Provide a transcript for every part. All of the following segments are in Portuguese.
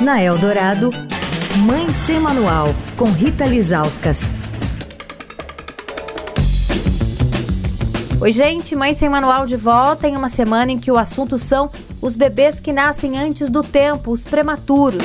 Na Eldorado, Mãe Sem Manual, com Rita Lizauskas. Oi, gente, Mãe Sem Manual de volta em uma semana em que o assunto são os bebês que nascem antes do tempo, os prematuros.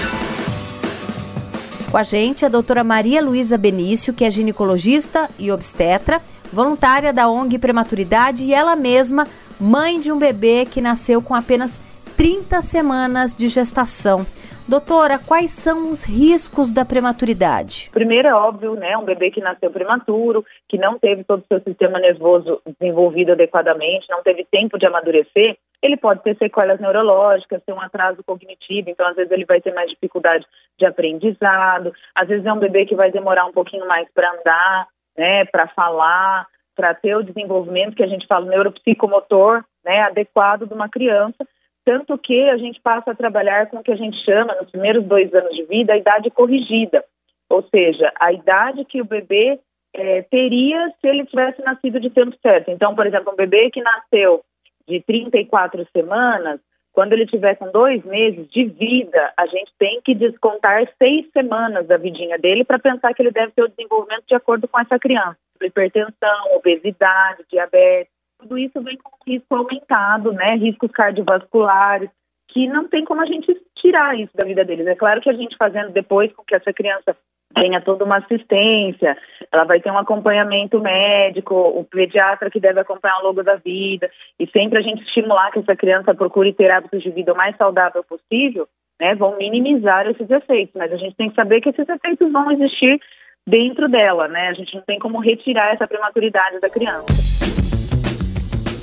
Com a gente a doutora Maria Luísa Benício, que é ginecologista e obstetra, voluntária da ONG Prematuridade e ela mesma mãe de um bebê que nasceu com apenas 30 semanas de gestação. Doutora, quais são os riscos da prematuridade? Primeiro é óbvio, né, um bebê que nasceu prematuro, que não teve todo o seu sistema nervoso desenvolvido adequadamente, não teve tempo de amadurecer, ele pode ter sequelas neurológicas, ter um atraso cognitivo, então às vezes ele vai ter mais dificuldade de aprendizado, às vezes é um bebê que vai demorar um pouquinho mais para andar, né, para falar, para ter o desenvolvimento que a gente fala neuropsicomotor, né, adequado de uma criança, tanto que a gente passa a trabalhar com o que a gente chama, nos primeiros dois anos de vida, a idade corrigida, ou seja, a idade que o bebê é, teria se ele tivesse nascido de tempo certo. Então, por exemplo, um bebê que nasceu de 34 semanas, quando ele tiver com dois meses de vida, a gente tem que descontar seis semanas da vidinha dele para pensar que ele deve ter o desenvolvimento de acordo com essa criança. Hipertensão, obesidade, diabetes, tudo isso vem com risco aumentado, né? Riscos cardiovasculares, que não tem como a gente tirar isso da vida deles. É claro que a gente fazendo depois com que essa criança tenha toda uma assistência, ela vai ter um acompanhamento médico, o pediatra que deve acompanhar ao longo da vida, e sempre a gente estimular que essa criança procure ter hábitos de vida o mais saudável possível, né, vão minimizar esses efeitos, mas a gente tem que saber que esses efeitos vão existir dentro dela, né, a gente não tem como retirar essa prematuridade da criança.